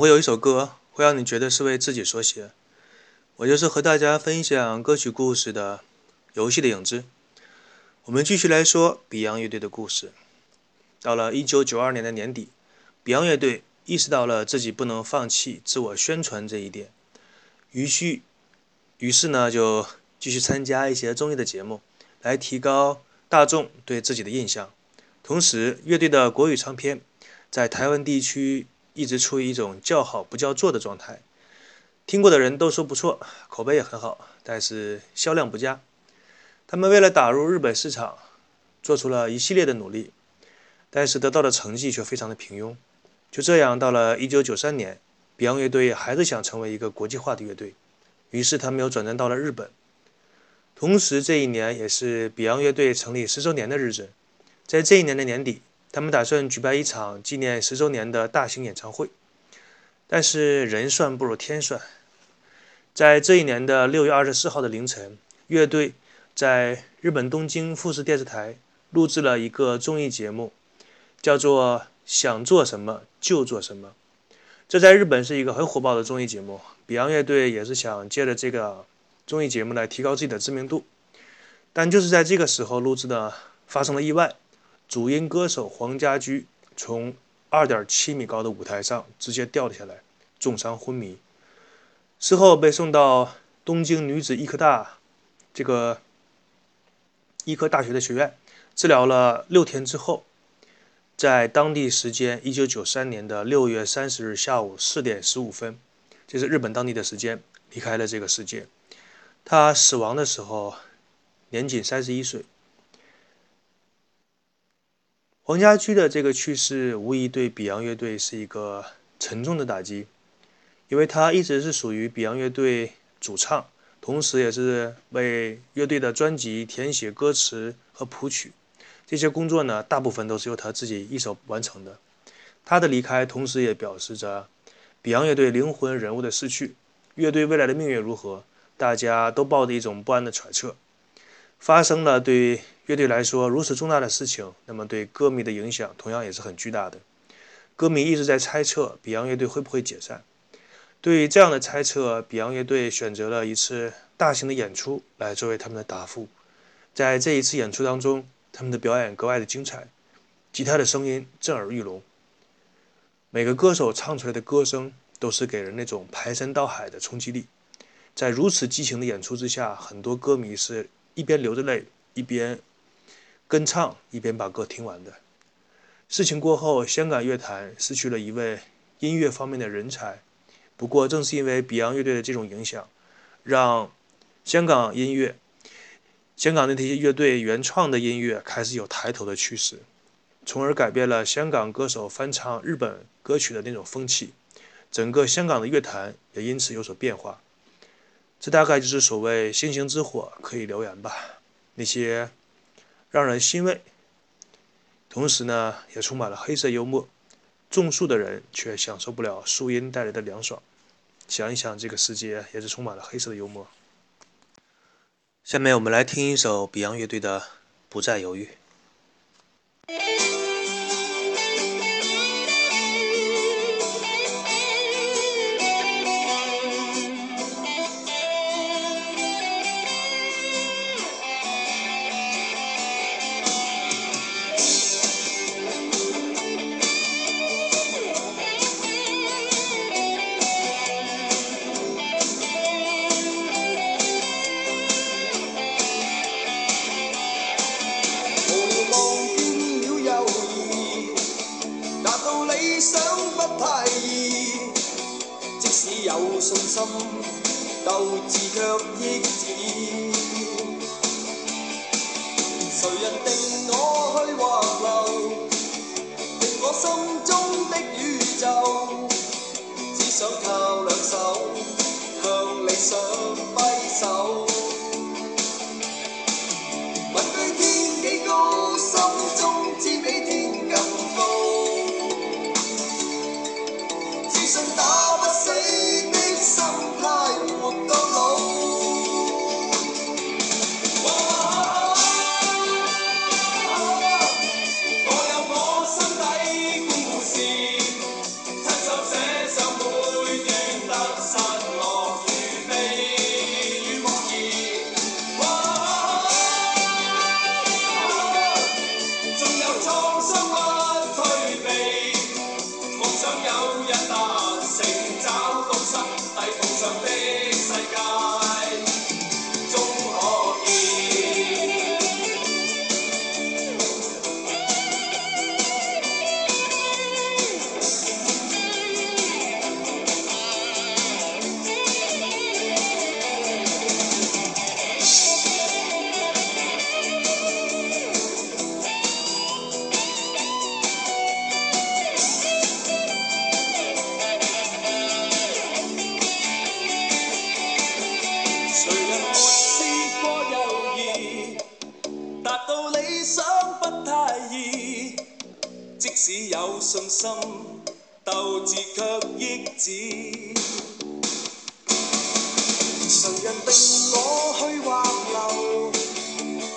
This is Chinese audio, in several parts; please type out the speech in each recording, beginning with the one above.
总会有一首歌会让你觉得是为自己所写。我就是和大家分享歌曲故事的《游戏的影子》。我们继续来说 Beyond 乐队的故事。到了1992年的年底，Beyond 乐队意识到了自己不能放弃自我宣传这一点，于是，于是呢就继续参加一些综艺的节目，来提高大众对自己的印象。同时，乐队的国语唱片在台湾地区。一直处于一种叫好不叫座的状态，听过的人都说不错，口碑也很好，但是销量不佳。他们为了打入日本市场，做出了一系列的努力，但是得到的成绩却非常的平庸。就这样，到了1993年，Beyond 乐队还是想成为一个国际化的乐队，于是他们又转战到了日本。同时，这一年也是 Beyond 乐队成立十周年的日子，在这一年的年底。他们打算举办一场纪念十周年的大型演唱会，但是人算不如天算，在这一年的六月二十四号的凌晨，乐队在日本东京富士电视台录制了一个综艺节目，叫做《想做什么就做什么》。这在日本是一个很火爆的综艺节目，Beyond 乐队也是想借着这个综艺节目来提高自己的知名度，但就是在这个时候录制的发生了意外。主音歌手黄家驹从2.7米高的舞台上直接掉了下来，重伤昏迷。事后被送到东京女子医科大这个医科大学的学院治疗了六天之后，在当地时间1993年的6月30日下午4点15分，这是日本当地的时间，离开了这个世界。他死亡的时候年仅31岁。黄家驹的这个去世，无疑对 Beyond 乐队是一个沉重的打击，因为他一直是属于 Beyond 乐队主唱，同时也是为乐队的专辑填写歌词和谱曲，这些工作呢，大部分都是由他自己一手完成的。他的离开，同时也表示着 Beyond 乐队灵魂人物的逝去，乐队未来的命运如何，大家都抱着一种不安的揣测。发生了对乐队来说如此重大的事情，那么对歌迷的影响同样也是很巨大的。歌迷一直在猜测 Beyond 乐队会不会解散。对于这样的猜测，Beyond 乐队选择了一次大型的演出来作为他们的答复。在这一次演出当中，他们的表演格外的精彩，吉他的声音震耳欲聋，每个歌手唱出来的歌声都是给人那种排山倒海的冲击力。在如此激情的演出之下，很多歌迷是。一边流着泪，一边跟唱，一边把歌听完的。事情过后，香港乐坛失去了一位音乐方面的人才。不过，正是因为 Beyond 乐队的这种影响，让香港音乐、香港的这些乐队原创的音乐开始有抬头的趋势，从而改变了香港歌手翻唱日本歌曲的那种风气。整个香港的乐坛也因此有所变化。这大概就是所谓星星之火可以燎原吧。那些让人欣慰，同时呢也充满了黑色幽默。种树的人却享受不了树荫带来的凉爽。想一想，这个世界也是充满了黑色的幽默。下面我们来听一首 Beyond 乐队的《不再犹豫》。心中的宇宙只想靠两手向理想挥手。问句天几高心中谁人定我去或留，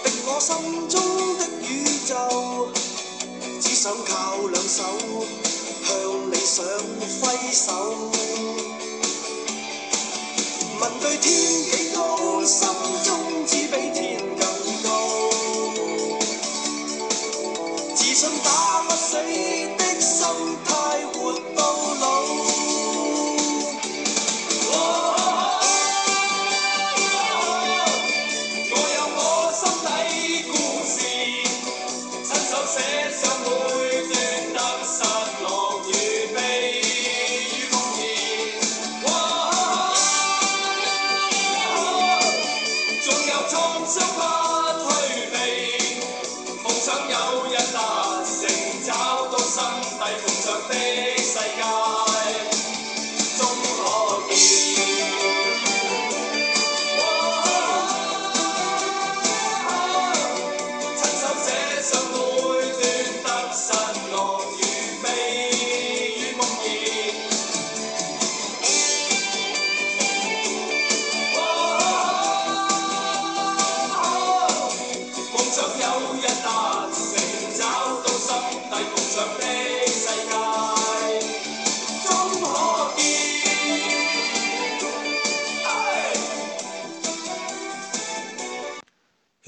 定我心中的宇宙？只想靠两手向理想挥手。问对天几高，心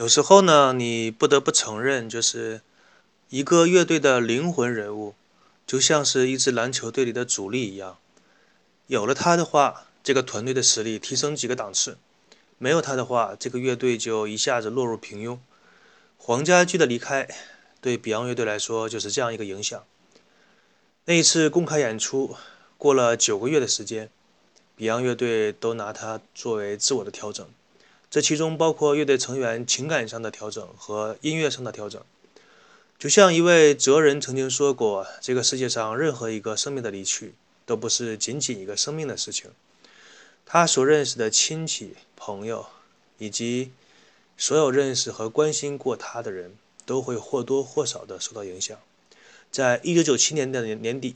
有时候呢，你不得不承认，就是一个乐队的灵魂人物，就像是一支篮球队里的主力一样。有了他的话，这个团队的实力提升几个档次；没有他的话，这个乐队就一下子落入平庸。黄家驹的离开，对 Beyond 乐队来说就是这样一个影响。那一次公开演出，过了九个月的时间，Beyond 乐队都拿它作为自我的调整。这其中包括乐队成员情感上的调整和音乐上的调整。就像一位哲人曾经说过：“这个世界上任何一个生命的离去，都不是仅仅一个生命的事情。他所认识的亲戚、朋友，以及所有认识和关心过他的人，都会或多或少的受到影响。”在一九九七年的年年底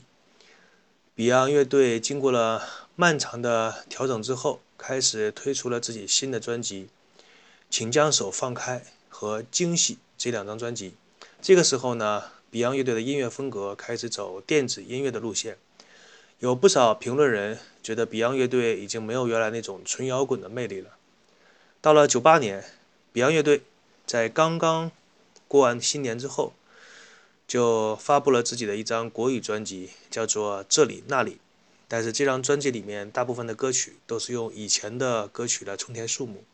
，Beyond 乐队经过了漫长的调整之后，开始推出了自己新的专辑《请将手放开》和《惊喜》这两张专辑。这个时候呢，Beyond 乐队的音乐风格开始走电子音乐的路线。有不少评论人觉得 Beyond 乐队已经没有原来那种纯摇滚的魅力了。到了九八年，Beyond 乐队在刚刚过完新年之后，就发布了自己的一张国语专辑，叫做《这里那里》。但是这张专辑里面大部分的歌曲都是用以前的歌曲来充填数目。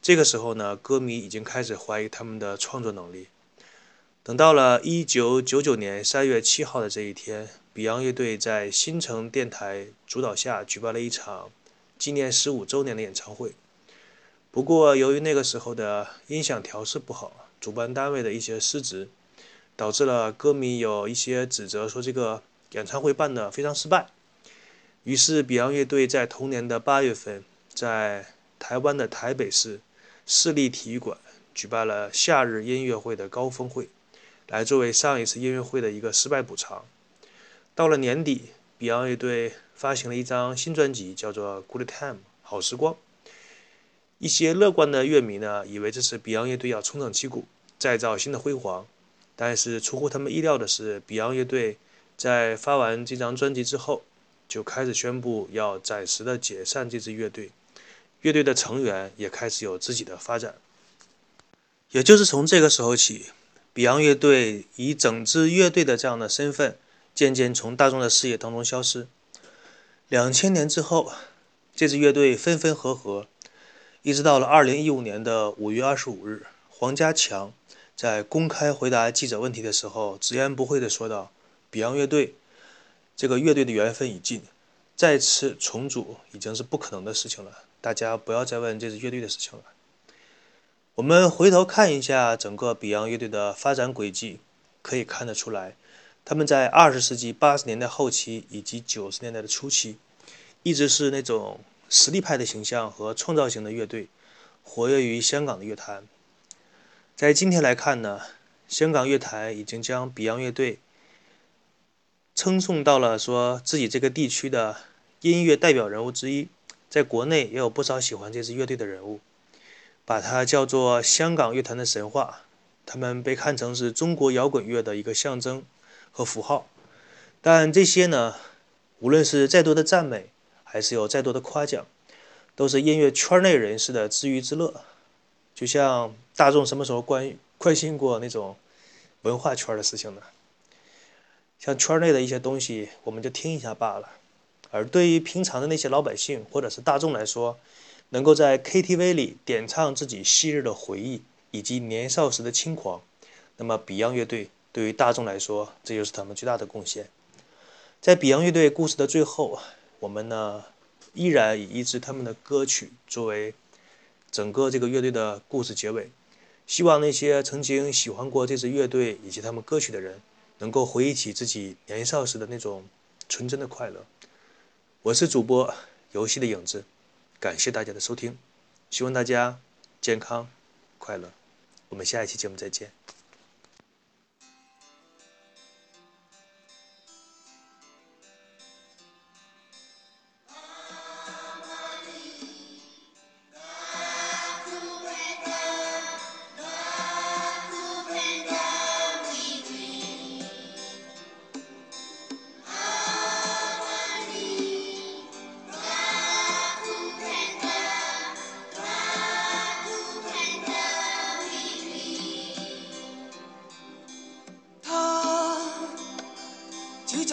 这个时候呢，歌迷已经开始怀疑他们的创作能力。等到了一九九九年三月七号的这一天，Beyond 乐队在新城电台主导下举办了一场纪念十五周年的演唱会。不过，由于那个时候的音响调试不好，主办单位的一些失职，导致了歌迷有一些指责说这个演唱会办得非常失败。于是，Beyond 乐队在同年的八月份，在台湾的台北市市立体育馆举办了夏日音乐会的高峰会，来作为上一次音乐会的一个失败补偿。到了年底，Beyond 乐队发行了一张新专辑，叫做《Good Time》好时光。一些乐观的乐迷呢，以为这是 Beyond 乐队要重整旗鼓，再造新的辉煌。但是出乎他们意料的是，Beyond 乐队在发完这张专辑之后，就开始宣布要暂时的解散这支乐队，乐队的成员也开始有自己的发展。也就是从这个时候起，Beyond 乐队以整支乐队的这样的身份，渐渐从大众的视野当中消失。两千年之后，这支乐队分分合合，一直到了二零一五年的五月二十五日，黄家强在公开回答记者问题的时候，直言不讳地说道：“Beyond 乐队。”这个乐队的缘分已尽，再次重组已经是不可能的事情了。大家不要再问这支乐队的事情了。我们回头看一下整个 Beyond 乐队的发展轨迹，可以看得出来，他们在二十世纪八十年代后期以及九十年代的初期，一直是那种实力派的形象和创造型的乐队，活跃于香港的乐坛。在今天来看呢，香港乐坛已经将 Beyond 乐队称颂到了说自己这个地区的音乐代表人物之一，在国内也有不少喜欢这支乐队的人物，把它叫做香港乐坛的神话。他们被看成是中国摇滚乐的一个象征和符号。但这些呢，无论是再多的赞美，还是有再多的夸奖，都是音乐圈内人士的自娱自乐。就像大众什么时候关关心过那种文化圈的事情呢？像圈内的一些东西，我们就听一下罢了。而对于平常的那些老百姓或者是大众来说，能够在 KTV 里点唱自己昔日的回忆以及年少时的轻狂，那么 Beyond 乐队对于大众来说，这就是他们最大的贡献。在 Beyond 乐队故事的最后，我们呢依然以一支他们的歌曲作为整个这个乐队的故事结尾。希望那些曾经喜欢过这支乐队以及他们歌曲的人。能够回忆起自己年少时的那种纯真的快乐。我是主播游戏的影子，感谢大家的收听，希望大家健康快乐。我们下一期节目再见。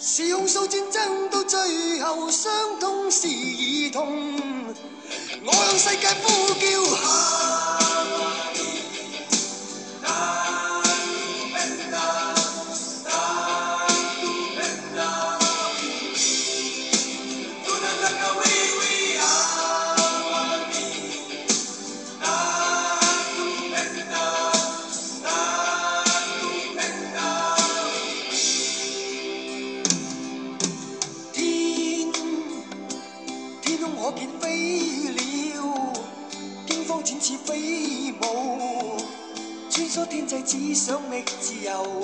是控诉战争到最后，伤痛是儿童。我向世界呼叫。只想觅自由，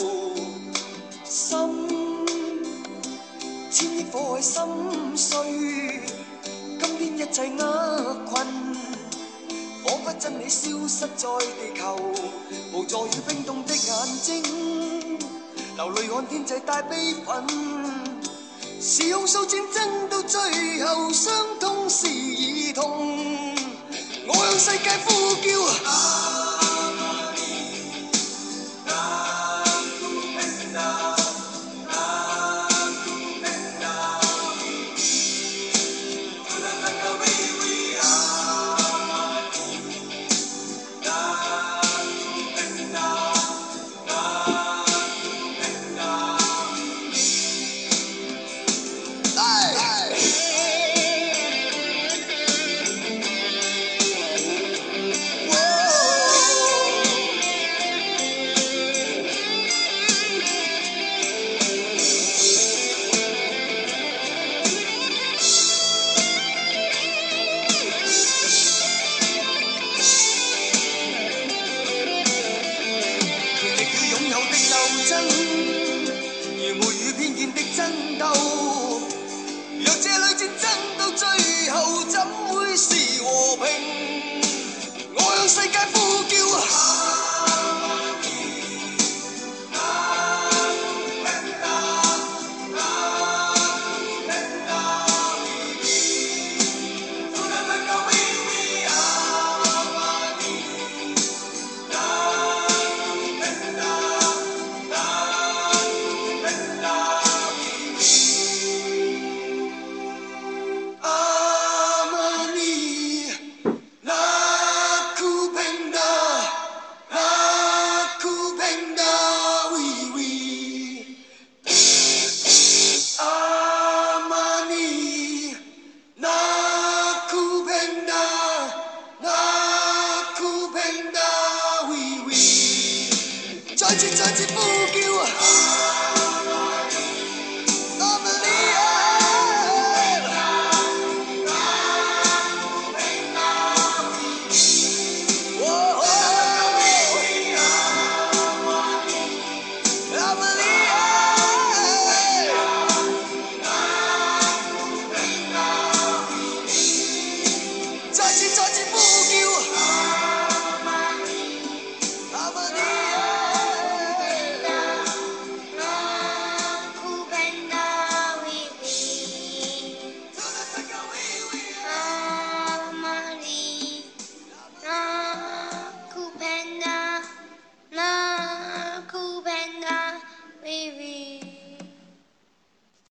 心千亿火海心碎。今天一切厄困，仿佛真理消失在地球，无助与冰冻的眼睛，流泪看天际带悲愤。是控诉战争到最后，伤痛是儿童。我向。世界呼叫。sei que é.